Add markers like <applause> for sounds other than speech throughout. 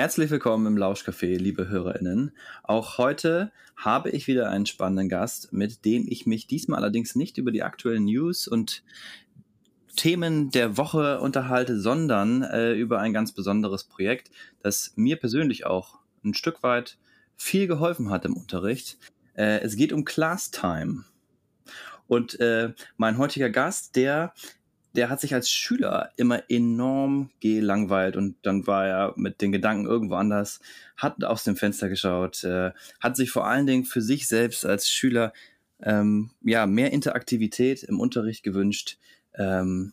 Herzlich willkommen im Lauschcafé, liebe HörerInnen. Auch heute habe ich wieder einen spannenden Gast, mit dem ich mich diesmal allerdings nicht über die aktuellen News und Themen der Woche unterhalte, sondern äh, über ein ganz besonderes Projekt, das mir persönlich auch ein Stück weit viel geholfen hat im Unterricht. Äh, es geht um Class Time. Und äh, mein heutiger Gast, der der hat sich als Schüler immer enorm gelangweilt und dann war er mit den Gedanken irgendwo anders, hat aus dem Fenster geschaut, äh, hat sich vor allen Dingen für sich selbst als Schüler ähm, ja mehr Interaktivität im Unterricht gewünscht, ähm,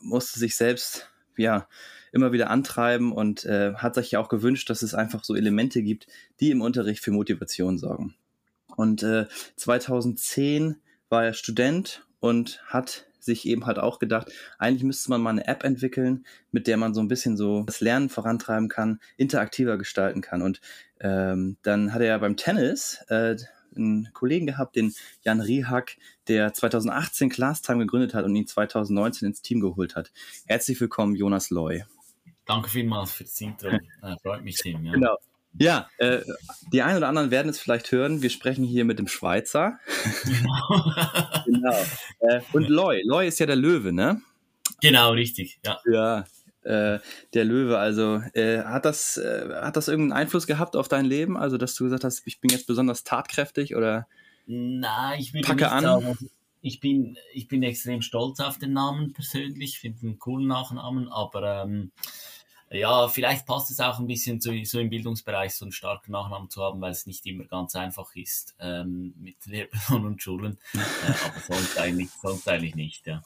musste sich selbst ja immer wieder antreiben und äh, hat sich ja auch gewünscht, dass es einfach so Elemente gibt, die im Unterricht für Motivation sorgen. Und äh, 2010 war er Student und hat sich eben halt auch gedacht, eigentlich müsste man mal eine App entwickeln, mit der man so ein bisschen so das Lernen vorantreiben kann, interaktiver gestalten kann. Und ähm, dann hat er ja beim Tennis äh, einen Kollegen gehabt, den Jan Rihak, der 2018 Classtime gegründet hat und ihn 2019 ins Team geholt hat. Herzlich willkommen, Jonas Loy. Danke vielmals für das Intro. Äh, freut mich, Tim. Ja. Genau. Ja, äh, die einen oder anderen werden es vielleicht hören. Wir sprechen hier mit dem Schweizer. <laughs> Genau. Äh, und Loy. Loy ist ja der Löwe, ne? Genau, richtig. Ja. Ja. Äh, der Löwe, also äh, hat das äh, hat das irgendeinen Einfluss gehabt auf dein Leben? Also, dass du gesagt hast, ich bin jetzt besonders tatkräftig oder Nein, ich würde packe an. Sagen, ich bin ich bin extrem stolz auf den Namen persönlich, finde einen coolen Nachnamen, aber ähm, ja, vielleicht passt es auch ein bisschen zu, so im Bildungsbereich so einen starken Nachnamen zu haben, weil es nicht immer ganz einfach ist ähm, mit Lehrpersonen und Schulen. <laughs> Äh, aber sonst eigentlich, sonst eigentlich nicht, ja.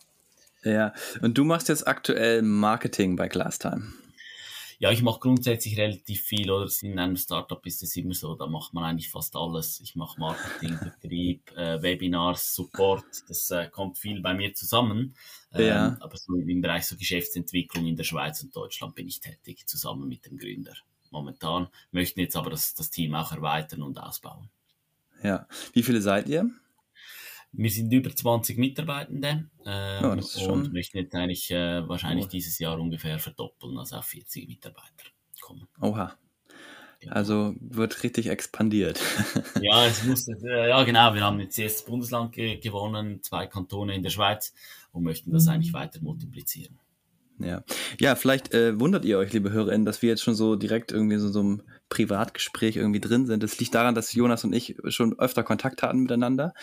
Ja, und du machst jetzt aktuell Marketing bei Glasstime. Ja, ich mache grundsätzlich relativ viel, oder in einem Startup ist es immer so, da macht man eigentlich fast alles. Ich mache Marketing, <laughs> Betrieb, äh, Webinars, Support, das äh, kommt viel bei mir zusammen. Ähm, ja. Aber so im Bereich so Geschäftsentwicklung in der Schweiz und Deutschland bin ich tätig, zusammen mit dem Gründer. Momentan möchten jetzt aber das, das Team auch erweitern und ausbauen. Ja, wie viele seid ihr? Wir sind über 20 Mitarbeitende ähm, oh, und möchten jetzt eigentlich äh, wahrscheinlich oh. dieses Jahr ungefähr verdoppeln, also auf 40 Mitarbeiter kommen. Oha. Genau. Also wird richtig expandiert. <laughs> ja, es muss, äh, ja genau, wir haben jetzt das Bundesland ge gewonnen, zwei Kantone in der Schweiz und möchten das eigentlich weiter multiplizieren. Ja, ja vielleicht äh, wundert ihr euch, liebe HörerInnen, dass wir jetzt schon so direkt irgendwie so, so einem Privatgespräch irgendwie drin sind. Das liegt daran, dass Jonas und ich schon öfter Kontakt hatten miteinander.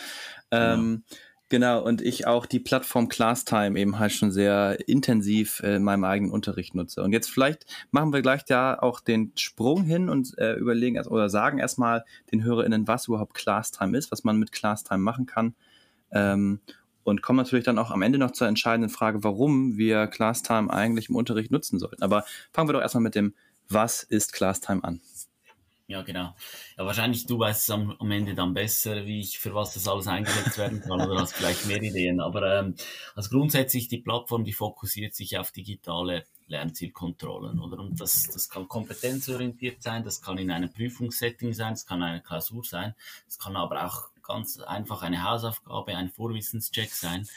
Ähm, ja. Genau, und ich auch die Plattform ClassTime eben halt schon sehr intensiv äh, in meinem eigenen Unterricht nutze. Und jetzt vielleicht machen wir gleich da auch den Sprung hin und äh, überlegen erst oder sagen erstmal den HörerInnen, was überhaupt ClassTime ist, was man mit ClassTime machen kann. Ähm, und kommen natürlich dann auch am Ende noch zur entscheidenden Frage, warum wir ClassTime eigentlich im Unterricht nutzen sollten. Aber fangen wir doch erstmal mit dem, was ist ClassTime an? Ja, genau. Ja, wahrscheinlich du weißt es am, am, Ende dann besser, wie ich, für was das alles eingesetzt werden kann oder hast vielleicht mehr Ideen. Aber ähm, also grundsätzlich die Plattform, die fokussiert sich auf digitale Lernzielkontrollen, oder? Und das, das kann kompetenzorientiert sein, das kann in einem Prüfungssetting sein, das kann eine Klausur sein, das kann aber auch ganz einfach eine Hausaufgabe, ein Vorwissenscheck sein,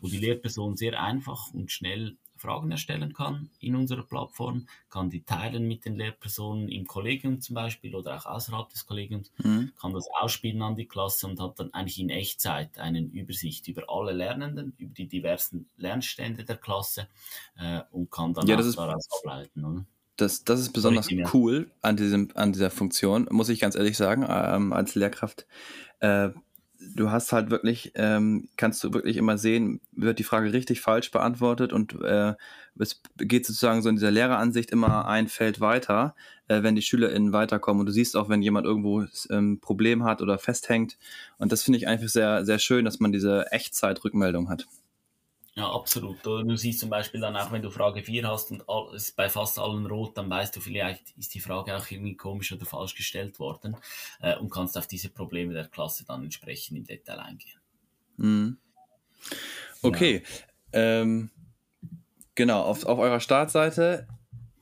wo die Lehrperson sehr einfach und schnell Fragen erstellen kann in unserer Plattform, kann die teilen mit den Lehrpersonen im Kollegium zum Beispiel oder auch außerhalb des Kollegiums, mhm. kann das ausspielen an die Klasse und hat dann eigentlich in Echtzeit eine Übersicht über alle Lernenden, über die diversen Lernstände der Klasse äh, und kann dann ja, daraus ableiten. Oder? Das, das ist besonders cool an, diesem, an dieser Funktion, muss ich ganz ehrlich sagen, ähm, als Lehrkraft. Äh, du hast halt wirklich, ähm, kannst du wirklich immer sehen, wird die Frage richtig falsch beantwortet und äh, es geht sozusagen so in dieser Lehreransicht immer ein Feld weiter, äh, wenn die SchülerInnen weiterkommen. Und du siehst auch, wenn jemand irgendwo ein ähm, Problem hat oder festhängt. Und das finde ich einfach sehr, sehr schön, dass man diese Echtzeitrückmeldung hat. Ja, absolut. Du siehst zum Beispiel dann auch, wenn du Frage 4 hast und es ist bei fast allen rot, dann weißt du vielleicht, ist die Frage auch irgendwie komisch oder falsch gestellt worden äh, und kannst auf diese Probleme der Klasse dann entsprechend im Detail eingehen. Mhm. Okay. Ja. Ähm, genau, auf, auf eurer Startseite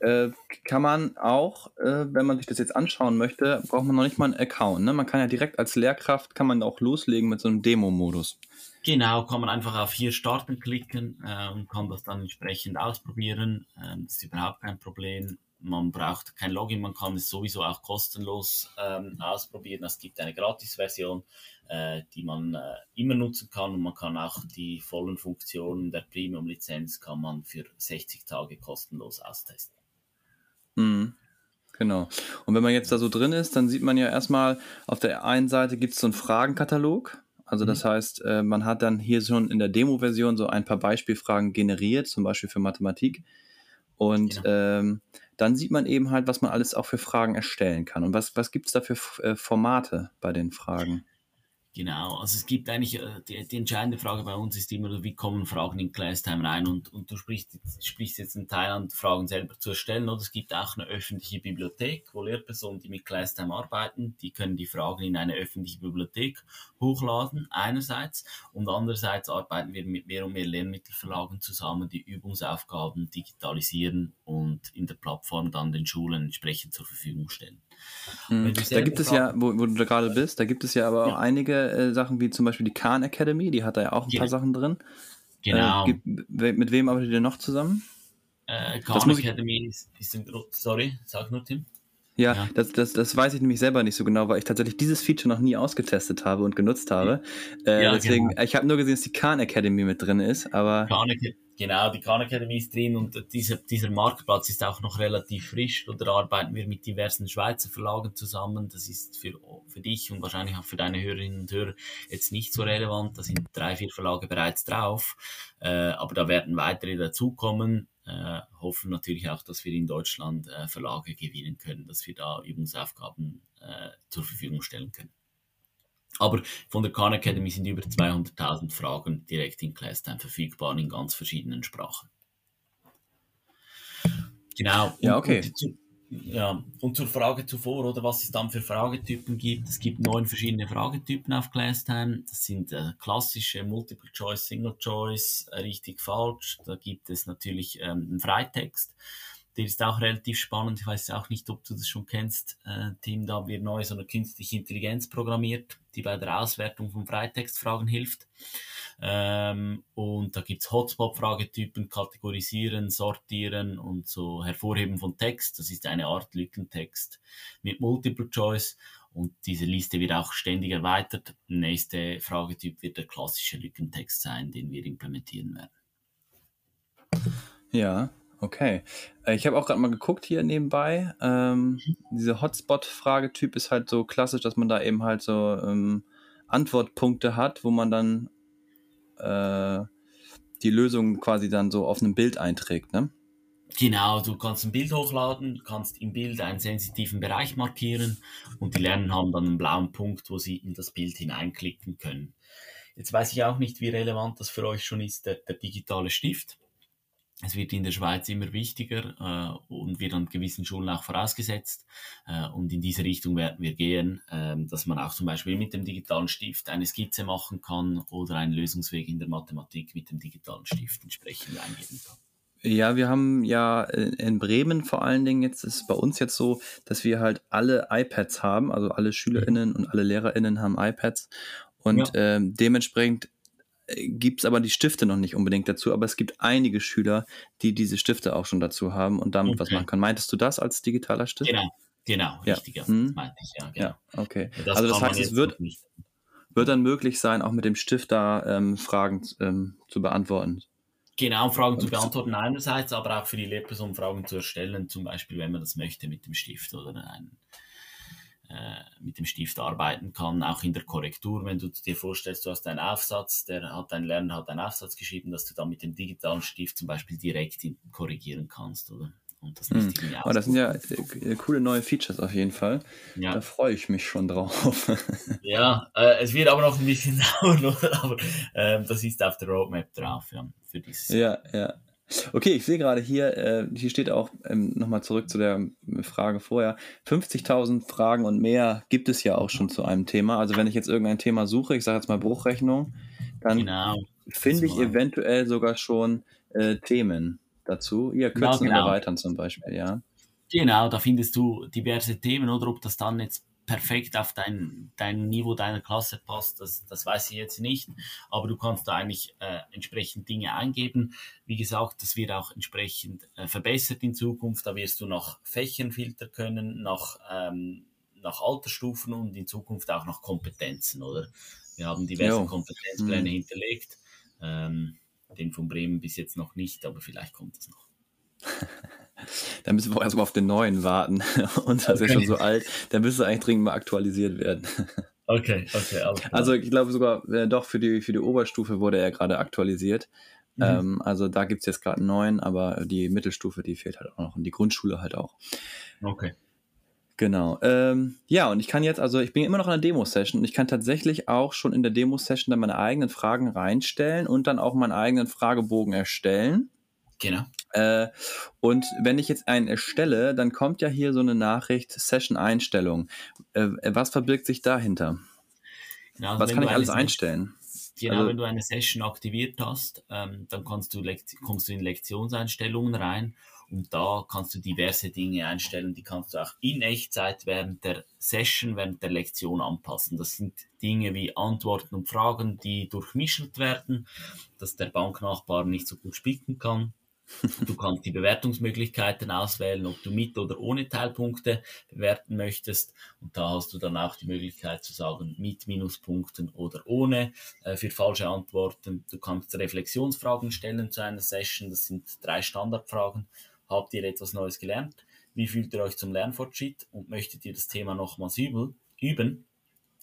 äh, kann man auch, äh, wenn man sich das jetzt anschauen möchte, braucht man noch nicht mal einen Account. Ne? Man kann ja direkt als Lehrkraft, kann man auch loslegen mit so einem Demo-Modus. Genau, kann man einfach auf hier starten klicken äh, und kann das dann entsprechend ausprobieren. Ähm, das ist überhaupt kein Problem. man braucht kein Login, man kann es sowieso auch kostenlos ähm, ausprobieren. Es gibt eine Gratis-Version, äh, die man äh, immer nutzen kann und man kann auch die vollen Funktionen der Premium-Lizenz kann man für 60 Tage kostenlos austesten. Mhm. Genau. Und wenn man jetzt da so drin ist, dann sieht man ja erstmal, auf der einen Seite gibt es so einen Fragenkatalog. Also das mhm. heißt, äh, man hat dann hier schon in der Demo-Version so ein paar Beispielfragen generiert, zum Beispiel für Mathematik. Und genau. ähm, dann sieht man eben halt, was man alles auch für Fragen erstellen kann. Und was, was gibt es da für äh, Formate bei den Fragen? Genau, also es gibt eigentlich, äh, die, die, entscheidende Frage bei uns ist immer, wie kommen Fragen in ClassTime rein? Und, und du sprichst, sprichst jetzt einen Teil an, Fragen selber zu erstellen oder? Es gibt auch eine öffentliche Bibliothek, wo Lehrpersonen, die mit ClassTime arbeiten, die können die Fragen in eine öffentliche Bibliothek hochladen, einerseits. Und andererseits arbeiten wir mit mehr und mehr Lernmittelverlagen zusammen, die Übungsaufgaben digitalisieren und in der Plattform dann den Schulen entsprechend zur Verfügung stellen. Mhm. Da gibt es ja, wo, wo, du da gerade bist, da gibt es ja aber auch ja. einige äh, Sachen wie zum Beispiel die Khan Academy, die hat da ja auch ein genau. paar Sachen drin. Genau. Äh, mit wem arbeitet ihr noch zusammen? Äh, Khan Academy ist, ist ein, sorry, sag nur Tim. Ja, ja, Das, das, das weiß ich nämlich selber nicht so genau, weil ich tatsächlich dieses Feature noch nie ausgetestet habe und genutzt habe. Äh, ja, deswegen, genau. ich habe nur gesehen, dass die Khan Academy mit drin ist, aber. Khan, Genau, die Khan Academy ist drin und dieser, dieser Marktplatz ist auch noch relativ frisch. Oder arbeiten wir mit diversen Schweizer Verlagen zusammen. Das ist für, für dich und wahrscheinlich auch für deine Hörerinnen und Hörer jetzt nicht so relevant. Da sind drei, vier Verlage bereits drauf. Äh, aber da werden weitere dazukommen. Äh, hoffen natürlich auch, dass wir in Deutschland äh, Verlage gewinnen können, dass wir da Übungsaufgaben äh, zur Verfügung stellen können. Aber von der Khan Academy sind über 200.000 Fragen direkt in ClassTime verfügbar in ganz verschiedenen Sprachen. Genau. Ja, okay. Und, ja, und zur Frage zuvor, oder was es dann für Fragetypen gibt. Es gibt neun verschiedene Fragetypen auf ClassTime. Das sind äh, klassische Multiple Choice, Single Choice, äh, richtig, falsch. Da gibt es natürlich ähm, einen Freitext. Der ist auch relativ spannend. Ich weiß auch nicht, ob du das schon kennst, äh, Tim. Da haben wir neu so eine künstliche Intelligenz programmiert, die bei der Auswertung von Freitextfragen hilft. Ähm, und da gibt's Hotspot-Fragetypen, kategorisieren, sortieren und so hervorheben von Text. Das ist eine Art Lückentext mit Multiple Choice. Und diese Liste wird auch ständig erweitert. Nächste Fragetyp wird der klassische Lückentext sein, den wir implementieren werden. Ja, Okay. Äh, ich habe auch gerade mal geguckt hier nebenbei. Ähm, mhm. Dieser Hotspot-Fragetyp ist halt so klassisch, dass man da eben halt so ähm, Antwortpunkte hat, wo man dann äh, die Lösung quasi dann so auf einem Bild einträgt, ne? Genau, du kannst ein Bild hochladen, kannst im Bild einen sensitiven Bereich markieren und die Lernen haben dann einen blauen Punkt, wo sie in das Bild hineinklicken können. Jetzt weiß ich auch nicht, wie relevant das für euch schon ist, der, der digitale Stift es wird in der Schweiz immer wichtiger äh, und wird an gewissen Schulen auch vorausgesetzt. Äh, und in diese Richtung werden wir gehen, äh, dass man auch zum Beispiel mit dem digitalen Stift eine Skizze machen kann oder einen Lösungsweg in der Mathematik mit dem digitalen Stift entsprechend eingeben kann. Ja, wir haben ja in Bremen vor allen Dingen jetzt ist bei uns jetzt so, dass wir halt alle iPads haben, also alle SchülerInnen und alle LehrerInnen haben iPads und ja. ähm, dementsprechend gibt es aber die Stifte noch nicht unbedingt dazu, aber es gibt einige Schüler, die diese Stifte auch schon dazu haben und damit okay. was machen können. Meintest du das als digitaler Stift? Genau, genau, ja. richtig, ja. Hm. meinte ich, ja, genau. Ja, okay. Das also das heißt, es wird, wird dann möglich sein, auch mit dem Stift da ähm, Fragen ähm, zu beantworten. Genau, Fragen zu beantworten einerseits, aber auch für die Lehrperson Fragen zu erstellen, zum Beispiel, wenn man das möchte mit dem Stift oder einen mit dem Stift arbeiten kann, auch in der Korrektur. Wenn du dir vorstellst, du hast einen Aufsatz, der hat ein Lerner hat einen Aufsatz geschrieben, dass du dann mit dem digitalen Stift zum Beispiel direkt korrigieren kannst, oder? Und das hm. oh, das sind ja äh, coole neue Features auf jeden Fall. Ja. Da freue ich mich schon drauf. <laughs> ja, äh, es wird aber noch ein bisschen <laughs> dauern, aber äh, das ist auf der Roadmap drauf, ja, für dieses. Ja, ja. Okay, ich sehe gerade hier, äh, hier steht auch ähm, nochmal zurück zu der Frage vorher. 50.000 Fragen und mehr gibt es ja auch schon zu einem Thema. Also wenn ich jetzt irgendein Thema suche, ich sage jetzt mal Bruchrechnung, dann genau. finde ich eventuell sogar schon äh, Themen dazu. Ja, kürzen genau, genau. erweitern zum Beispiel, ja. Genau, da findest du diverse Themen oder ob das dann jetzt perfekt auf dein, dein Niveau deiner Klasse passt, das, das weiß ich jetzt nicht. Aber du kannst da eigentlich äh, entsprechend Dinge eingeben. Wie gesagt, das wird auch entsprechend äh, verbessert in Zukunft. Da wirst du nach Fächern filtern können, nach, ähm, nach Altersstufen und in Zukunft auch nach Kompetenzen, oder? Wir haben diverse jo. Kompetenzpläne mhm. hinterlegt. Ähm, den von Bremen bis jetzt noch nicht, aber vielleicht kommt es noch. <laughs> <laughs> Da müssen wir auch erstmal auf den neuen warten. <laughs> Unser okay. ist ja schon so alt. Der müsste eigentlich dringend mal aktualisiert werden. <laughs> Okay, okay. Also ich glaube sogar, äh, doch für die, für die Oberstufe wurde er gerade aktualisiert. Mhm. Ähm, also da gibt es jetzt gerade einen neuen, aber die Mittelstufe, die fehlt halt auch noch und die Grundschule halt auch. Okay. Genau. Ähm, ja, und ich kann jetzt, also ich bin immer noch in der Demo-Session und ich kann tatsächlich auch schon in der Demo-Session dann meine eigenen Fragen reinstellen und dann auch meinen eigenen Fragebogen erstellen. Genau. Äh, und wenn ich jetzt einen erstelle, dann kommt ja hier so eine Nachricht Session-Einstellung. Äh, was verbirgt sich dahinter? Genau, also was kann ich alles einstellen? Genau, also, wenn du eine Session aktiviert hast, ähm, dann kannst du kommst du in Lektionseinstellungen rein und da kannst du diverse Dinge einstellen, die kannst du auch in Echtzeit während der Session, während der Lektion anpassen. Das sind Dinge wie Antworten und Fragen, die durchmischelt werden, dass der Banknachbar nicht so gut spicken kann. Du kannst die Bewertungsmöglichkeiten auswählen, ob du mit oder ohne Teilpunkte bewerten möchtest. Und da hast du dann auch die Möglichkeit zu sagen, mit Minuspunkten oder ohne äh, für falsche Antworten. Du kannst Reflexionsfragen stellen zu einer Session. Das sind drei Standardfragen. Habt ihr etwas Neues gelernt? Wie fühlt ihr euch zum Lernfortschritt? Und möchtet ihr das Thema nochmals üben?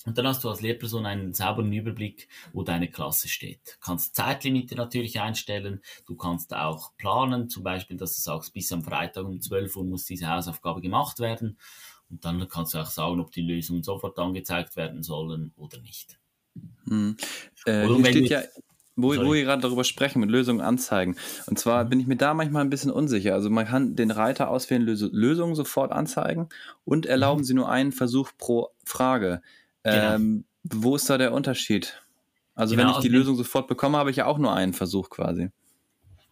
Und dann hast du als Lehrperson einen sauberen Überblick, wo deine Klasse steht. Du kannst Zeitlimite natürlich einstellen. Du kannst auch planen, zum Beispiel, dass du sagst, bis am Freitag um 12 Uhr muss diese Hausaufgabe gemacht werden. Und dann kannst du auch sagen, ob die Lösungen sofort angezeigt werden sollen oder nicht. Hm. Äh, oder steht ja, wo, wo wir gerade darüber sprechen, mit Lösungen anzeigen. Und zwar mhm. bin ich mir da manchmal ein bisschen unsicher. Also man kann den Reiter auswählen, Lösungen sofort anzeigen und erlauben mhm. sie nur einen Versuch pro Frage. Genau. Ähm, wo ist da der Unterschied? Also genau, wenn ich die also Lösung sofort bekomme, habe ich ja auch nur einen Versuch quasi.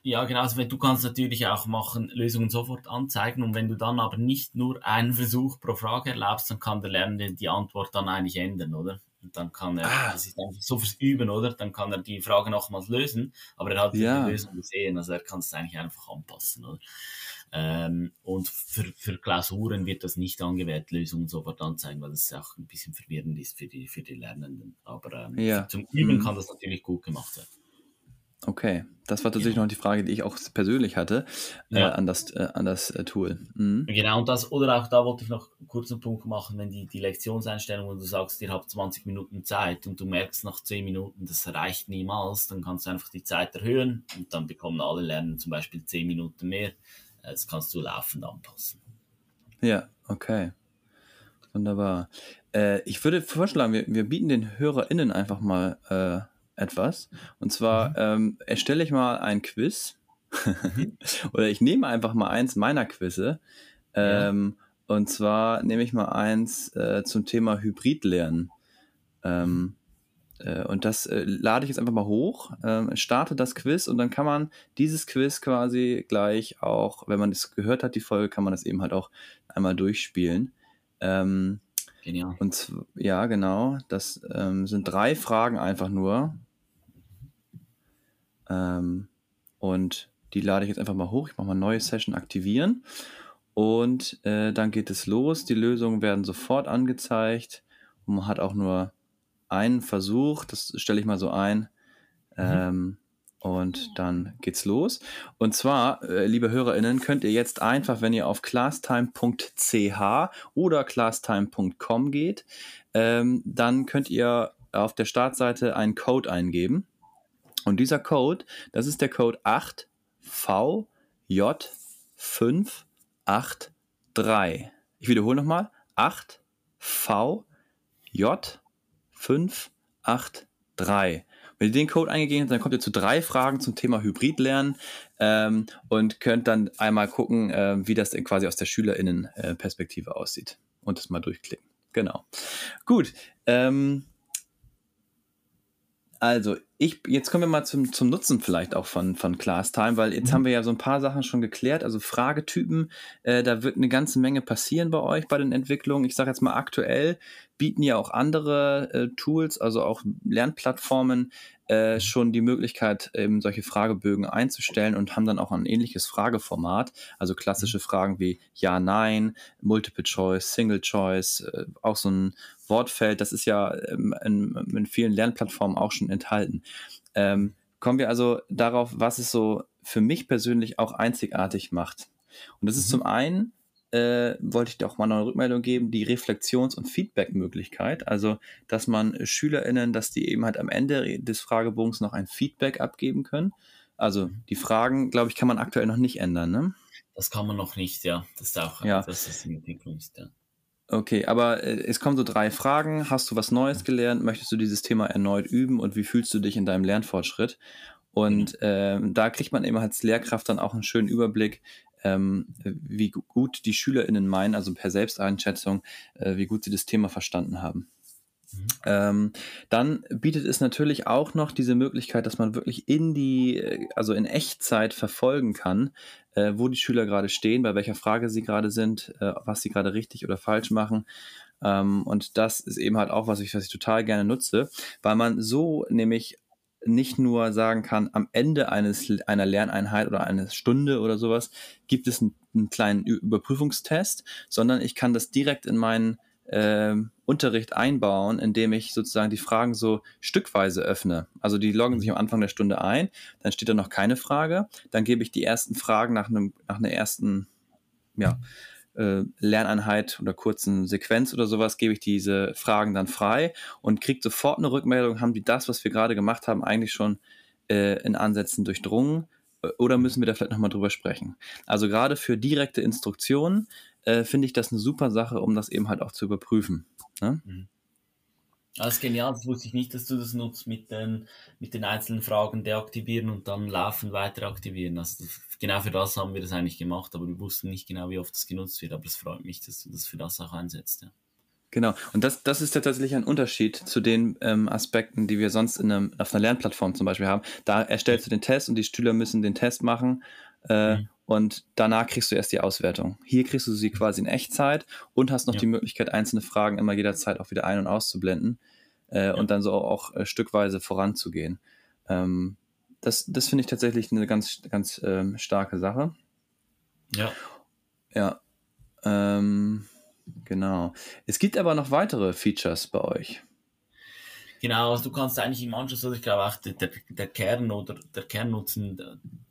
Ja, genau. Also du kannst natürlich auch machen, Lösungen sofort anzeigen und wenn du dann aber nicht nur einen Versuch pro Frage erlaubst, dann kann der Lernende die Antwort dann eigentlich ändern, oder? Und dann kann er, ah. das ist einfach so fürs Üben, oder? Dann kann er die Frage nochmals lösen, aber er hat ja. die Lösung gesehen, also er kann es eigentlich einfach anpassen, oder? Ähm, und für, für Klausuren wird das nicht angewählt, Lösungen sofort anzeigen, weil das auch ein bisschen verwirrend ist für die, für die Lernenden. Aber ähm, ja. zum Üben mhm. kann das natürlich gut gemacht werden. Okay, das war tatsächlich ja. noch die Frage, die ich auch persönlich hatte äh, ja. an das, äh, an das äh, Tool. Mhm. Genau, und das, oder auch da wollte ich noch kurz einen Punkt machen, wenn die, die Lektionseinstellung, wo du sagst, ihr habt 20 Minuten Zeit und du merkst nach 10 Minuten, das reicht niemals, dann kannst du einfach die Zeit erhöhen und dann bekommen alle Lernen zum Beispiel 10 Minuten mehr. Das kannst du laufend anpassen. Ja, okay. Wunderbar. Äh, ich würde vorschlagen, wir, wir bieten den HörerInnen einfach mal äh, etwas. Und zwar mhm. ähm, erstelle ich mal ein Quiz. Mhm. <laughs> Oder ich nehme einfach mal eins meiner Quizze. Ähm, ja. Und zwar nehme ich mal eins äh, zum Thema Hybridlernen. Ähm, äh, und das äh, lade ich jetzt einfach mal hoch, äh, starte das Quiz und dann kann man dieses Quiz quasi gleich auch, wenn man es gehört hat, die Folge, kann man das eben halt auch einmal durchspielen. Ähm, Genial. Und ja, genau. Das ähm, sind drei Fragen einfach nur. Ähm, und die lade ich jetzt einfach mal hoch. Ich mache mal neue Session aktivieren. Und äh, dann geht es los. Die Lösungen werden sofort angezeigt. Und man hat auch nur einen Versuch, das stelle ich mal so ein. Mhm. Und dann geht's los. Und zwar, äh, liebe HörerInnen, könnt ihr jetzt einfach, wenn ihr auf classtime.ch oder classtime.com geht, ähm, dann könnt ihr auf der Startseite einen Code eingeben. Und dieser Code, das ist der Code 8VJ583. Ich wiederhole nochmal. 8VJ583. 583. Wenn ihr den Code eingegeben habt, dann kommt ihr zu drei Fragen zum Thema Hybridlernen ähm, und könnt dann einmal gucken, äh, wie das quasi aus der SchülerInnen-Perspektive aussieht und das mal durchklicken. Genau. Gut. Ähm, also, ich, jetzt kommen wir mal zum, zum Nutzen vielleicht auch von, von ClassTime, weil jetzt mhm. haben wir ja so ein paar Sachen schon geklärt. Also Fragetypen, äh, da wird eine ganze Menge passieren bei euch bei den Entwicklungen. Ich sage jetzt mal aktuell bieten ja auch andere äh, Tools, also auch Lernplattformen, äh, schon die Möglichkeit, eben solche Fragebögen einzustellen und haben dann auch ein ähnliches Frageformat, also klassische Fragen wie Ja, Nein, Multiple Choice, Single Choice, äh, auch so ein Wortfeld, das ist ja ähm, in, in, vielen Lernplattformen auch schon enthalten. Ähm, kommen wir also darauf, was es so für mich persönlich auch einzigartig macht. Und das ist mhm. zum einen äh, wollte ich dir auch mal eine Rückmeldung geben, die Reflexions- und Feedback-Möglichkeit. Also, dass man SchülerInnen, dass die eben halt am Ende des Fragebogens noch ein Feedback abgeben können. Also, die Fragen, glaube ich, kann man aktuell noch nicht ändern, ne? Das kann man noch nicht, ja. Das ist auch, ja. das ist in Entwicklung ja. Okay, aber äh, es kommen so drei Fragen. Hast du was Neues gelernt? Möchtest du dieses Thema erneut üben? Und wie fühlst du dich in deinem Lernfortschritt? Und äh, da kriegt man eben als Lehrkraft dann auch einen schönen Überblick, ähm, wie gut die SchülerInnen meinen, also per Selbsteinschätzung, äh, wie gut sie das Thema verstanden haben. Mhm. Ähm, dann bietet es natürlich auch noch diese Möglichkeit, dass man wirklich in die, äh, also in Echtzeit verfolgen kann, äh, wo die Schüler gerade stehen, bei welcher Frage sie gerade sind, äh, was sie gerade richtig oder falsch machen. Ähm, und das ist eben halt auch was ich, was ich total gerne nutze, weil man so nämlich nicht nur sagen kann, am Ende eines, einer Lerneinheit oder einer Stunde oder sowas gibt es einen, einen kleinen Überprüfungstest, sondern ich kann das direkt in meinen äh, Unterricht einbauen, indem ich sozusagen die Fragen so stückweise öffne. Also die loggen sich am Anfang der Stunde ein, dann steht da noch keine Frage, dann gebe ich die ersten Fragen nach einem, nach einer ersten, ja, äh, Lerneinheit oder kurzen Sequenz oder sowas, gebe ich diese Fragen dann frei und kriege sofort eine Rückmeldung, haben die das, was wir gerade gemacht haben, eigentlich schon äh, in Ansätzen durchdrungen äh, oder müssen wir da vielleicht nochmal drüber sprechen? Also gerade für direkte Instruktionen äh, finde ich das eine super Sache, um das eben halt auch zu überprüfen. Ne? Mhm. Das ist genial, das wusste ich nicht, dass du das nutzt mit den, mit den einzelnen Fragen deaktivieren und dann laufend weiter aktivieren. Also genau für das haben wir das eigentlich gemacht, aber wir wussten nicht genau, wie oft das genutzt wird. Aber es freut mich, dass du das für das auch einsetzt. Ja. Genau, und das, das ist ja tatsächlich ein Unterschied zu den ähm, Aspekten, die wir sonst in einem, auf einer Lernplattform zum Beispiel haben. Da erstellst du den Test und die Schüler müssen den Test machen äh, mhm. Und danach kriegst du erst die Auswertung. Hier kriegst du sie quasi in Echtzeit und hast noch ja. die Möglichkeit, einzelne Fragen immer jederzeit auch wieder ein- und auszublenden äh, ja. und dann so auch, äh, stückweise voranzugehen. Ähm, das, das finde ich tatsächlich eine ganz, ganz ähm, starke Sache. Ja. Ja. Ähm, genau. Es gibt aber noch weitere Features bei euch. Genau, also du kannst eigentlich im Anschluss, oder ich glaube auch der, der, Kern oder der Kernnutzen,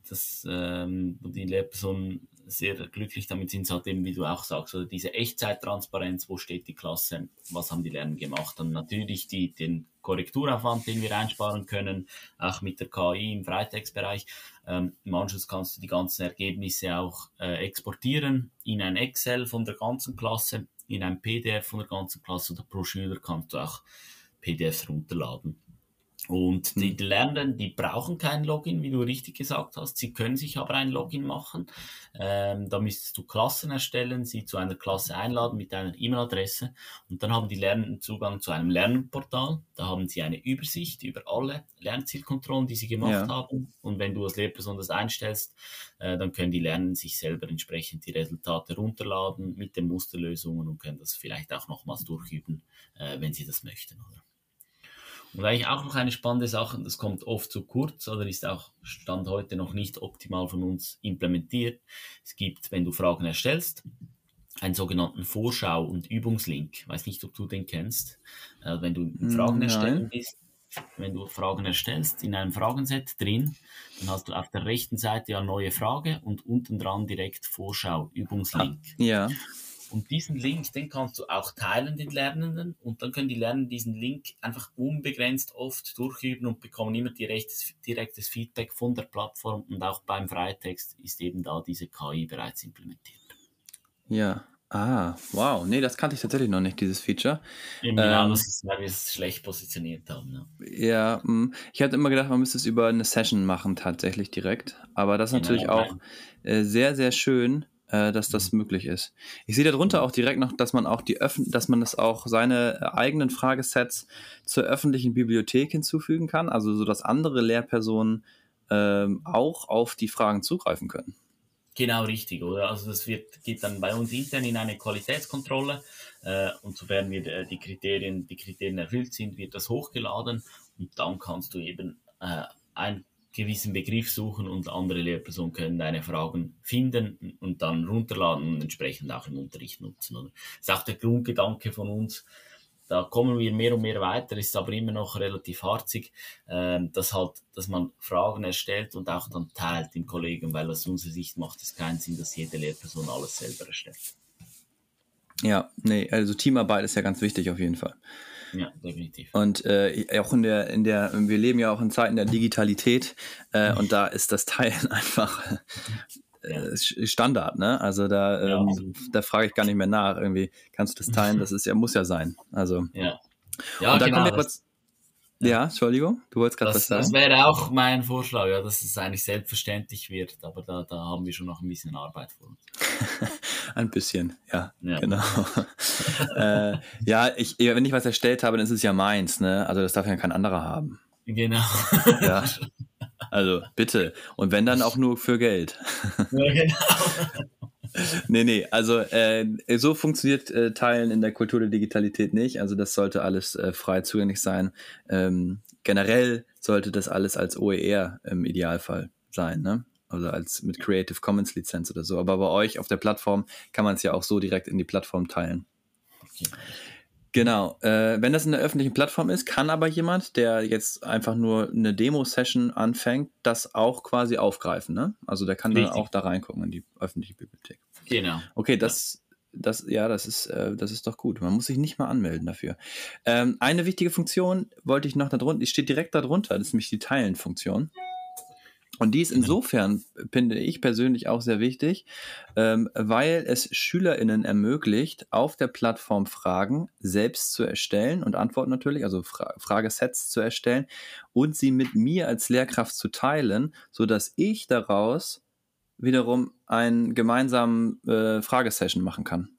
dass ähm, die Lehrpersonen sehr glücklich damit sind, halt eben, wie du auch sagst, oder diese Echtzeittransparenz, wo steht die Klasse, was haben die Lernen gemacht. Und natürlich die, den Korrekturaufwand, den wir einsparen können, auch mit der KI im Freitextbereich. Ähm, Im Anschluss kannst du die ganzen Ergebnisse auch äh, exportieren in ein Excel von der ganzen Klasse, in ein PDF von der ganzen Klasse oder pro kannst du auch PDFs runterladen. Und die hm. Lernenden, die brauchen kein Login, wie du richtig gesagt hast. Sie können sich aber ein Login machen. Ähm, da müsstest du Klassen erstellen, sie zu einer Klasse einladen mit einer E-Mail-Adresse. Und dann haben die Lernenden Zugang zu einem Lernportal. Da haben sie eine Übersicht über alle Lernzielkontrollen, die sie gemacht ja. haben. Und wenn du als Lehrperson das einstellst, äh, dann können die Lernenden sich selber entsprechend die Resultate runterladen mit den Musterlösungen und können das vielleicht auch nochmals durchüben, äh, wenn sie das möchten. Oder? Und eigentlich auch noch eine spannende Sache, das kommt oft zu kurz oder ist auch Stand heute noch nicht optimal von uns implementiert. Es gibt, wenn du Fragen erstellst, einen sogenannten Vorschau- und Übungslink. Ich weiß nicht, ob du den kennst. Äh, wenn du Fragen erstellen bist, wenn du Fragen erstellst, in einem Fragenset drin, dann hast du auf der rechten Seite ja neue Frage und unten dran direkt Vorschau, Übungslink. Ja. Und diesen Link, den kannst du auch teilen, den Lernenden, und dann können die Lernenden diesen Link einfach unbegrenzt oft durchüben und bekommen immer direktes, direktes Feedback von der Plattform und auch beim Freitext ist eben da diese KI bereits implementiert. Ja, Ah, wow. Nee, das kannte ich tatsächlich noch nicht, dieses Feature. Genau, ähm, das ist, weil wir es schlecht positioniert haben. Ja, ja mm, ich hatte immer gedacht, man müsste es über eine Session machen, tatsächlich direkt. Aber das ist genau, natürlich auch äh, sehr, sehr schön, äh, dass das mhm. möglich ist. Ich sehe darunter auch direkt noch, dass man auch die Öffn dass man das auch seine eigenen Fragesets zur öffentlichen Bibliothek hinzufügen kann, also so dass andere Lehrpersonen ähm, auch auf die Fragen zugreifen können. Genau richtig, oder? Also das wird, geht dann bei uns intern in eine Qualitätskontrolle äh, und sofern wir äh, die Kriterien, die Kriterien erfüllt sind, wird das hochgeladen und dann kannst du eben äh, einen gewissen Begriff suchen und andere Lehrpersonen können deine Fragen finden und dann runterladen und entsprechend auch im Unterricht nutzen. Oder? Das ist auch der Grundgedanke von uns, da kommen wir mehr und mehr weiter, ist aber immer noch relativ harzig, äh, dass halt, dass man Fragen erstellt und auch dann teilt im Kollegen, weil aus unserer Sicht macht es keinen Sinn, dass jede Lehrperson alles selber erstellt. Ja, nee, also Teamarbeit ist ja ganz wichtig auf jeden Fall. Ja, definitiv. Und äh, auch in der, in der, wir leben ja auch in Zeiten der Digitalität äh, und da ist das Teilen <laughs> einfach äh, Standard, ne? Also da, ähm, ja. da frage ich gar nicht mehr nach. Irgendwie kannst du das teilen, <laughs> das ist ja, muss ja sein. Also. Ja. Ja, und da genau, kommen wir kurz. Ja, Entschuldigung, du wolltest gerade was sagen. Das wäre auch mein Vorschlag, ja, dass es eigentlich selbstverständlich wird, aber da, da haben wir schon noch ein bisschen Arbeit vor uns. <laughs> ein bisschen, ja, ja. genau. <laughs> äh, ja, ich, wenn ich was erstellt habe, dann ist es ja meins, ne? Also das darf ja kein anderer haben. Genau. ja. Also bitte. Und wenn dann auch nur für Geld. Ja, genau. <laughs> nee, nee, also äh, so funktioniert äh, Teilen in der Kultur der Digitalität nicht. Also das sollte alles äh, frei zugänglich sein. Ähm, generell sollte das alles als OER im Idealfall sein, ne? Also als mit Creative Commons Lizenz oder so. Aber bei euch auf der Plattform kann man es ja auch so direkt in die Plattform teilen. Okay. Genau. Äh, wenn das in der öffentlichen Plattform ist, kann aber jemand, der jetzt einfach nur eine Demo-Session anfängt, das auch quasi aufgreifen. Ne? Also der kann Richtig. dann auch da reingucken in die öffentliche Bibliothek. Genau. Okay, das, das, ja, das ist, äh, das ist doch gut. Man muss sich nicht mal anmelden dafür. Ähm, eine wichtige Funktion wollte ich noch da drunter, die steht direkt darunter, das ist nämlich die Teilen-Funktion. Und die ist insofern, finde ich persönlich auch sehr wichtig, ähm, weil es SchülerInnen ermöglicht, auf der Plattform Fragen selbst zu erstellen und Antworten natürlich, also Fra Fragesets zu erstellen und sie mit mir als Lehrkraft zu teilen, sodass ich daraus wiederum einen gemeinsamen äh, Fragesession machen kann.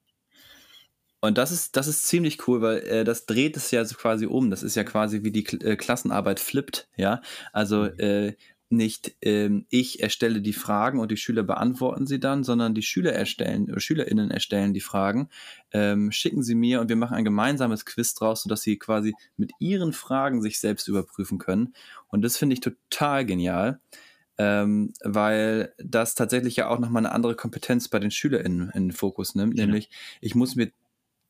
Und das ist, das ist ziemlich cool, weil äh, das dreht es ja so quasi um. Das ist ja quasi wie die K äh, Klassenarbeit flippt, ja. Also mhm. äh, nicht ähm, ich erstelle die Fragen und die Schüler beantworten sie dann, sondern die Schüler erstellen oder SchülerInnen erstellen die Fragen, ähm, schicken sie mir und wir machen ein gemeinsames Quiz draus, sodass sie quasi mit ihren Fragen sich selbst überprüfen können. Und das finde ich total genial, ähm, weil das tatsächlich ja auch nochmal eine andere Kompetenz bei den SchülerInnen in den Fokus nimmt, ja. nämlich ich muss mir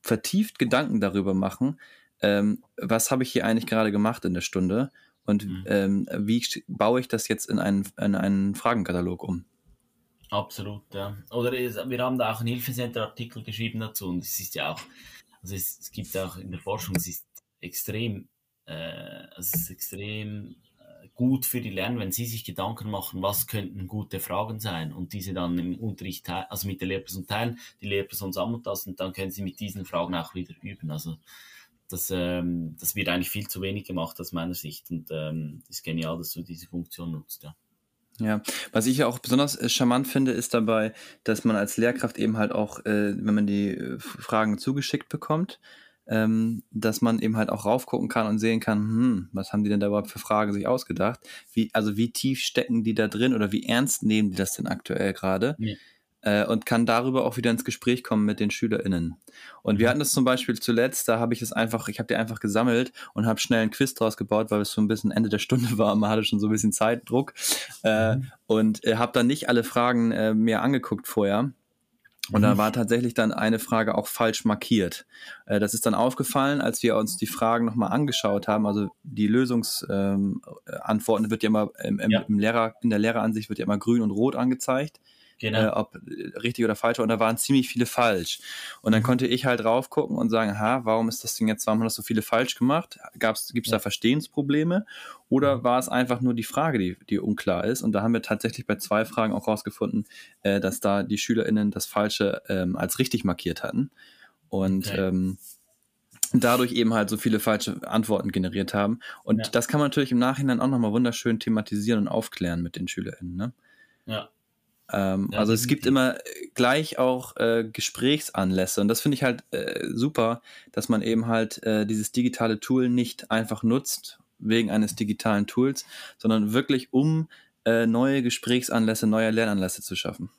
vertieft Gedanken darüber machen, ähm, was habe ich hier eigentlich gerade gemacht in der Stunde und mhm. ähm, wie baue ich das jetzt in einen, in einen Fragenkatalog um? Absolut, ja. Oder wir haben da auch einen Hilfecenter-Artikel geschrieben dazu und es ist ja auch, also es, es gibt auch in der Forschung, es ist extrem, äh, es ist extrem gut für die Lerner, wenn sie sich Gedanken machen, was könnten gute Fragen sein und diese dann im Unterricht, also mit der Lehrperson teilen, die Lehrperson sammelt das und dann können sie mit diesen Fragen auch wieder üben. Also das, ähm, das wird eigentlich viel zu wenig gemacht aus meiner Sicht und ähm, ist genial, dass du diese Funktion nutzt, ja. Ja, was ich ja auch besonders äh, charmant finde, ist dabei, dass man als Lehrkraft eben halt auch, äh, wenn man die äh, Fragen zugeschickt bekommt, ähm, dass man eben halt auch raufgucken kann und sehen kann, hm, was haben die denn da überhaupt für Fragen sich ausgedacht? Wie, also wie tief stecken die da drin oder wie ernst nehmen die das denn aktuell gerade? Ja äh, und kann darüber auch wieder ins Gespräch kommen mit den SchülerInnen. Und wir mhm. hatten das zum Beispiel zuletzt, da habe ich es einfach, ich habe die einfach gesammelt und habe schnell einen Quiz draus gebaut, weil es so ein bisschen Ende der Stunde <laughs> war und man hatte schon so ein bisschen Zeitdruck äh, mhm. und äh, habe dann nicht alle Fragen äh, mir angeguckt vorher. Und da mhm. war tatsächlich dann eine Frage auch falsch markiert. Äh, das ist dann aufgefallen, als wir uns die Fragen nochmal angeschaut haben. Also die Lösungsantworten ähm, wird ja immer im, im, ja. im Lehrer, in der Lehreransicht wird ja immer grün und rot angezeigt genau. äh, ob richtig oder falsch war. Und da waren ziemlich viele falsch. Und dann mhm. konnte ich halt drauf gucken und sagen, ha, warum ist das Ding jetzt, warum haben das so viele falsch gemacht? Gibt es ja. da Verstehensprobleme? Oder mhm. war es einfach nur die Frage, die, die unklar ist? Und da haben wir tatsächlich bei zwei Fragen auch rausgefunden, äh, dass da die SchülerInnen das Falsche ähm, als richtig markiert hatten. Und okay. ähm, dadurch eben halt so viele falsche Antworten generiert haben. Und ja. das kann man natürlich im Nachhinein auch nochmal wunderschön thematisieren und aufklären mit den SchülerInnen. Ne? Ja, Ähm, ja, also es gibt immer gleich auch äh, Gesprächsanlässe und das finde ich halt äh, super, dass man eben halt äh, dieses digitale Tool nicht einfach nutzt wegen eines digitalen Tools, sondern wirklich um äh, neue Gesprächsanlässe, neue Lernanlässe zu schaffen.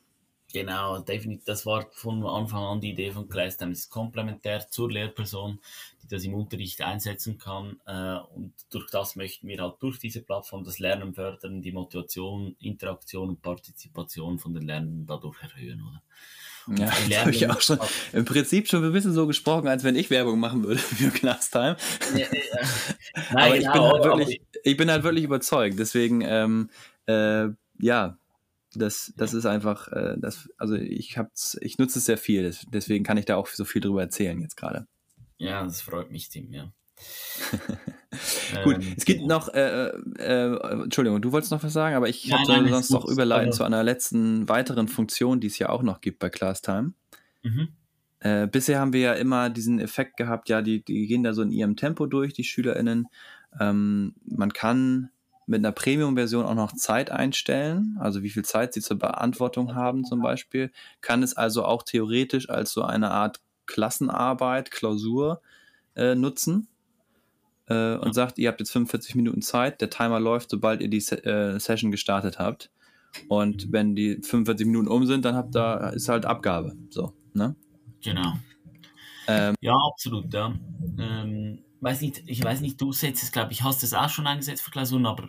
Genau, definitiv. Das war von Anfang an die Idee von ClassTime. Es ist komplementär zur Lehrperson, die das im Unterricht einsetzen kann. Äh, und durch das möchten wir halt durch diese Plattform das Lernen fördern, die Motivation, Interaktion und Partizipation von den Lernenden dadurch erhöhen, oder? Ja, das habe ich auch schon im Prinzip schon ein bisschen so gesprochen, als wenn ich Werbung machen würde <laughs> für ClassTime. Ja, ja. <laughs> Nein, aber, genau, ich bin halt wirklich, ich bin halt wirklich überzeugt. Deswegen, ähm, äh, ja, das, das ist einfach, äh, das, also ich hab's, ich nutze es sehr viel, deswegen kann ich da auch so viel drüber erzählen jetzt gerade. Ja, das freut mich, Tim, ja. <laughs> Gut, ähm, es gibt noch, äh, äh, Entschuldigung, du wolltest noch was sagen, aber ich habe sonst noch überleiten also, zu einer letzten weiteren Funktion, die es ja auch noch gibt bei ClassTime. Mhm. Äh, bisher haben wir ja immer diesen Effekt gehabt, ja, die, die gehen da so in ihrem Tempo durch, die SchülerInnen. Ähm, man kann mit einer Premium-Version auch noch Zeit einstellen, also wie viel Zeit sie zur Beantwortung haben zum Beispiel, kann es also auch theoretisch als so eine Art Klassenarbeit, Klausur äh, nutzen äh, und sagt, ihr habt jetzt 45 Minuten Zeit, der Timer läuft, sobald ihr die Se äh, Session gestartet habt. Und mhm. wenn die 45 Minuten um sind, dann habt da ist halt Abgabe. So, ne? Genau. Ähm, ja, absolut, ja. Ähm, weiß nicht, ich weiß nicht, du setzt es, glaube ich, hast es auch schon eingesetzt für Klausuren, aber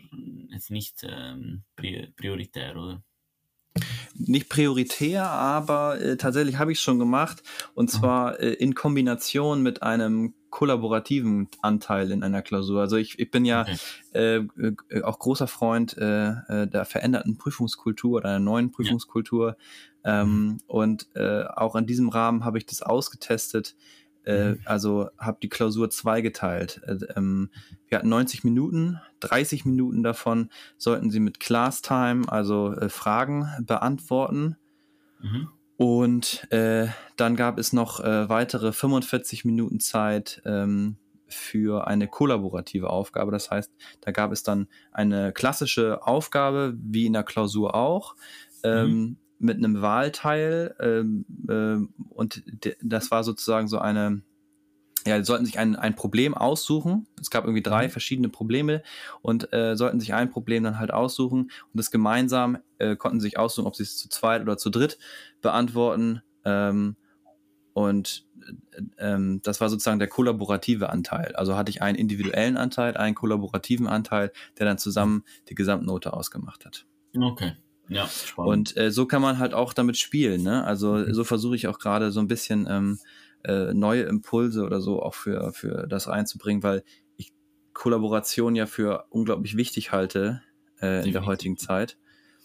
jetzt nicht ähm, prioritär, oder? Nicht prioritär, aber äh, tatsächlich habe ich es schon gemacht und zwar äh, in Kombination mit einem kollaborativen Anteil in einer Klausur. Also ich, ich bin ja okay. äh, äh auch großer Freund äh, äh, der veränderten Prüfungskultur oder einer neuen Prüfungskultur ja. ähm, mhm. und auch in diesem Rahmen habe ich das ausgetestet äh, mhm. also habe die Klausur zweigeteilt. Äh, ähm, wir hatten 90 Minuten, 30 Minuten davon sollten sie mit Class Time, also äh, Fragen beantworten. Mhm. Und äh, dann gab es noch äh, weitere 45 Minuten Zeit ähm, für eine kollaborative Aufgabe. Das heißt, da gab es dann eine klassische Aufgabe, wie in der Klausur auch. Ähm, mhm mit einem Wahlteil ähm, äh, und das war sozusagen so eine, ja, die sollten sich ein, ein Problem aussuchen. Es gab irgendwie drei mhm. verschiedene Probleme und äh, sollten sich ein Problem dann halt aussuchen und das gemeinsam äh, konnten sich aussuchen, ob sie es zu zweit oder zu dritt beantworten. Ähm, und äh, ähm, das war sozusagen der kollaborative Anteil. Also hatte ich einen individuellen Anteil, einen kollaborativen Anteil, der dann zusammen die Gesamtnote ausgemacht hat. Okay. Ja, spannend. Und äh, so kann man halt auch damit spielen. Ne? Also mhm. so versuche ich auch gerade so ein bisschen ähm, äh, neue Impulse oder so auch für, für das reinzubringen, weil ich Kollaboration ja für unglaublich wichtig halte äh, in der heutigen Zeit.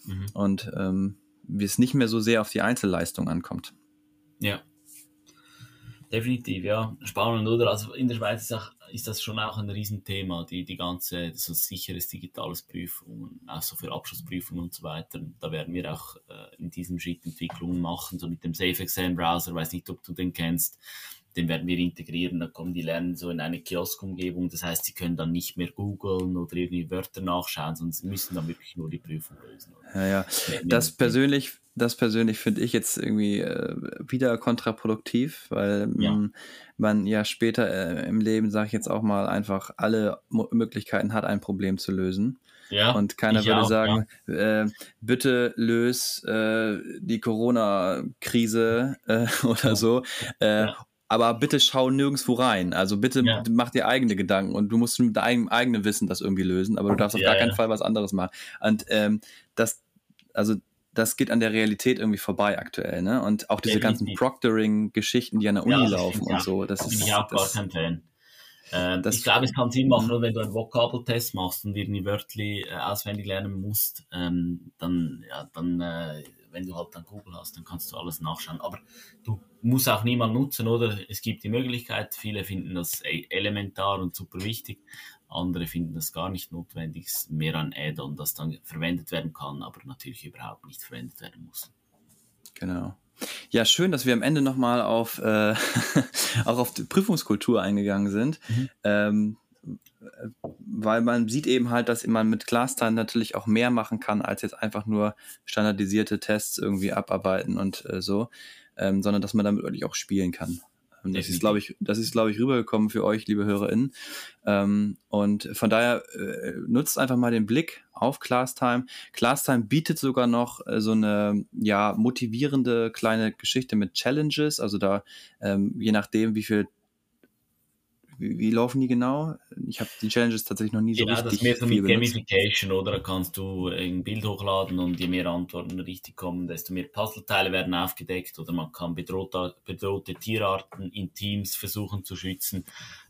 Mhm. Und ähm, wie es nicht mehr so sehr auf die Einzelleistung ankommt. Ja, definitiv, ja. Spannend, oder? Also in der Schweiz ist, auch, ist das schon auch ein Riesenthema, die, die ganze, so sicheres digitales Prüfung, auch so für Abschlussprüfungen und so weiter. Da werden wir auch äh, in diesem Schritt Entwicklungen machen, so mit dem Safe Exam Browser, weiß nicht, ob du den kennst den werden wir integrieren, dann kommen die Lernen so in eine Kioskumgebung, das heißt, sie können dann nicht mehr googeln oder irgendwie Wörter nachschauen, sondern sie müssen dann wirklich nur die Prüfung lösen. Ja, ja. Das persönlich, das persönlich finde ich jetzt irgendwie äh, wieder kontraproduktiv, weil ja. M, man ja später äh, im Leben, sage ich jetzt auch mal, einfach alle Mo Möglichkeiten hat, ein Problem zu lösen. Ja, und keiner würde auch, sagen, ja. äh, bitte löse äh, die Corona-Krise äh, <laughs> oder so. Äh, ja aber bitte schau nirgendwo rein. Also bitte ja. mach dir eigene Gedanken und du musst mit deinem eigenen Wissen das irgendwie lösen, aber du darfst auf ja, gar keinen Fall was anderes machen. Und ähm, das, also das geht an der Realität irgendwie vorbei aktuell, ne? Und auch diese ganzen Proctoring-Geschichten, die an der Uni laufen und so. Das bin ist, ich auch gar kein Fan. Ähm, ich glaube, es kann Sinn machen, nur wenn du einen Vokabeltest machst und irgendwie Wörter äh, auswendig lernen musst, ähm, dann, ja, dann äh, wenn du halt dann Google hast, dann kannst du alles nachschauen. Aber du musst auch niemand nutzen, oder? Es gibt die Möglichkeit, viele finden das e- elementar und super wichtig, andere finden das gar nicht notwendig, mehr ein Add-on, das dann verwendet werden kann, aber natürlich überhaupt nicht verwendet werden muss. Genau. Ja, schön, dass wir am Ende nochmal auf, äh, <laughs> auch auf die Prüfungskultur eingegangen sind. Mhm. Ähm, weil man sieht eben halt, dass man mit ClassTime natürlich auch mehr machen kann, als jetzt einfach nur standardisierte Tests irgendwie abarbeiten und äh, so, ähm, sondern dass man damit wirklich auch spielen kann. Und das ist, glaube ich, das ist, glaube ich, rübergekommen für euch, liebe HörerInnen. Ähm, und von daher äh, nutzt einfach mal den Blick auf ClassTime. ClassTime bietet sogar noch äh, so eine ja motivierende kleine Geschichte mit Challenges. Also da ähm, je nachdem, wie viel wie, wie, laufen die genau? Ich habe die Challenges tatsächlich noch nie so ja, richtig. Ja, das ist mehr so mit Gamification, oder? Da kannst du ein Bild hochladen und je mehr Antworten richtig kommen, desto mehr Puzzleteile werden aufgedeckt oder man kann bedrohte, bedrohte Tierarten in Teams versuchen zu schützen.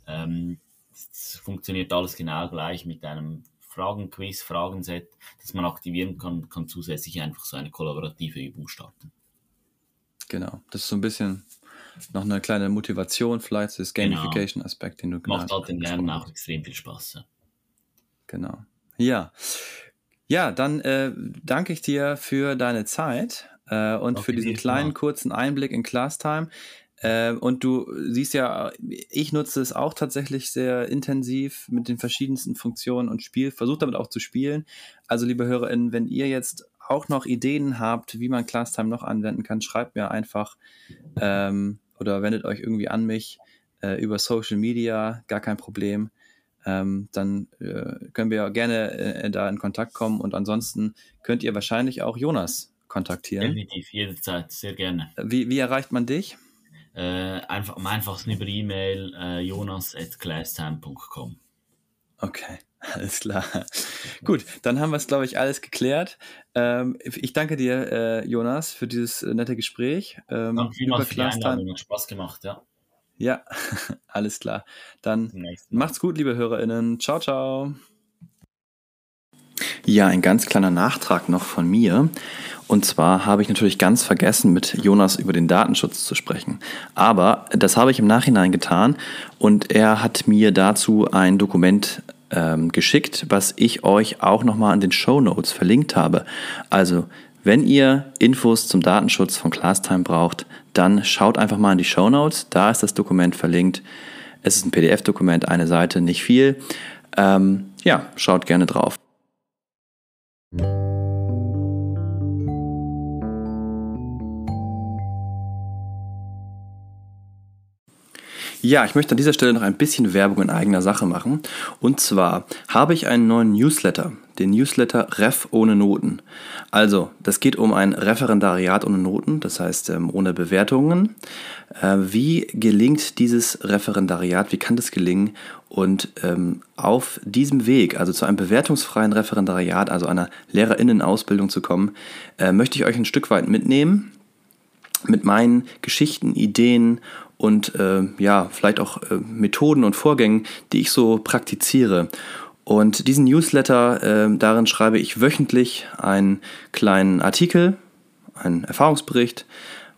Ähm, es funktioniert alles genau gleich mit einem Fragenquiz, Fragenset, das man aktivieren kann, kann zusätzlich einfach so eine kollaborative Übung starten. Genau, das ist so ein bisschen noch eine kleine Motivation vielleicht, das genau. Gamification-Aspekt, den du Macht halt den Lernen auch extrem viel Spaß. Ja. Genau. Ja. Ja, dann äh, danke ich dir für deine Zeit äh, und Auch für diesen kleinen, kurzen Einblick in ClassTime. Äh, und du siehst ja, ich nutze es auch tatsächlich sehr intensiv mit den verschiedensten Funktionen und Spiel, versuche damit auch zu spielen. Also, liebe HörerInnen, wenn ihr jetzt auch noch Ideen habt, wie man ClassTime noch anwenden kann, schreibt mir einfach. Ähm, oder wendet euch irgendwie an mich äh, über Social Media, gar kein Problem. Ähm, dann äh, können wir gerne äh, da in Kontakt kommen und ansonsten könnt ihr wahrscheinlich auch Jonas kontaktieren. Definitiv, jederzeit, sehr gerne. Wie, wie erreicht man dich? Äh, einfach, am einfachsten über E-Mail äh, jonas.classtime.com. Okay, <laughs> alles klar. Gut, dann haben wir es, glaube ich, alles geklärt. Ähm, ich danke dir, äh, Jonas, für dieses äh, nette Gespräch. Ähm, Danke vielmals für die Einladung, hat Spaß gemacht, ja. Ja, <laughs> alles klar. Dann macht's gut, liebe HörerInnen. Ciao, ciao. Ja, ein ganz kleiner Nachtrag noch von mir. Und zwar habe ich natürlich ganz vergessen, mit Jonas über den Datenschutz zu sprechen. Aber das habe ich im Nachhinein getan und er hat mir dazu ein Dokument ähm, geschickt, was ich euch auch nochmal in den Show Notes verlinkt habe. Also, wenn ihr Infos zum Datenschutz von ClassTime braucht, dann schaut einfach mal in die Show Notes. Da ist das Dokument verlinkt. Es ist ein PDF-Dokument, eine Seite, nicht viel. Ähm, ja, schaut gerne drauf. Ja, ich möchte an dieser Stelle noch ein bisschen Werbung in eigener Sache machen. Und zwar habe ich einen neuen Newsletter, den Newsletter Ref ohne Noten. Also, das geht um ein Referendariat ohne Noten, das heißt ähm, ohne Bewertungen. Äh, wie gelingt dieses Referendariat? Wie kann das gelingen? Und ähm, auf diesem Weg, also zu einem bewertungsfreien Referendariat, also einer Lehrerinnenausbildung zu kommen, äh, möchte ich euch ein Stück weit mitnehmen mit meinen Geschichten, Ideen und äh, ja, vielleicht auch äh, Methoden und Vorgängen, die ich so praktiziere. Und diesen Newsletter, äh, darin schreibe ich wöchentlich einen kleinen Artikel, einen Erfahrungsbericht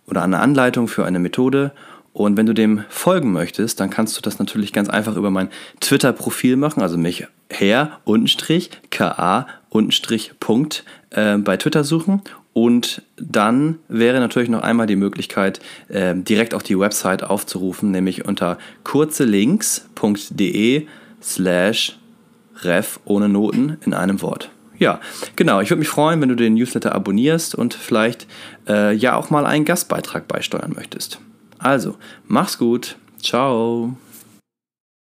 oder eine Anleitung für eine Methode. Und wenn du dem folgen möchtest, dann kannst du das natürlich ganz einfach über mein Twitter-Profil machen, also mich her untenstrich ka untenstrich Punkt äh, bei Twitter suchen und dann wäre natürlich noch einmal die Möglichkeit, äh, direkt auch die Website aufzurufen, nämlich unter kurzelinks.de slash ref ohne Noten in einem Wort. Ja, genau. Ich würde mich freuen, wenn du den Newsletter abonnierst und vielleicht äh, ja auch mal einen Gastbeitrag beisteuern möchtest. Also, mach's gut. Ciao.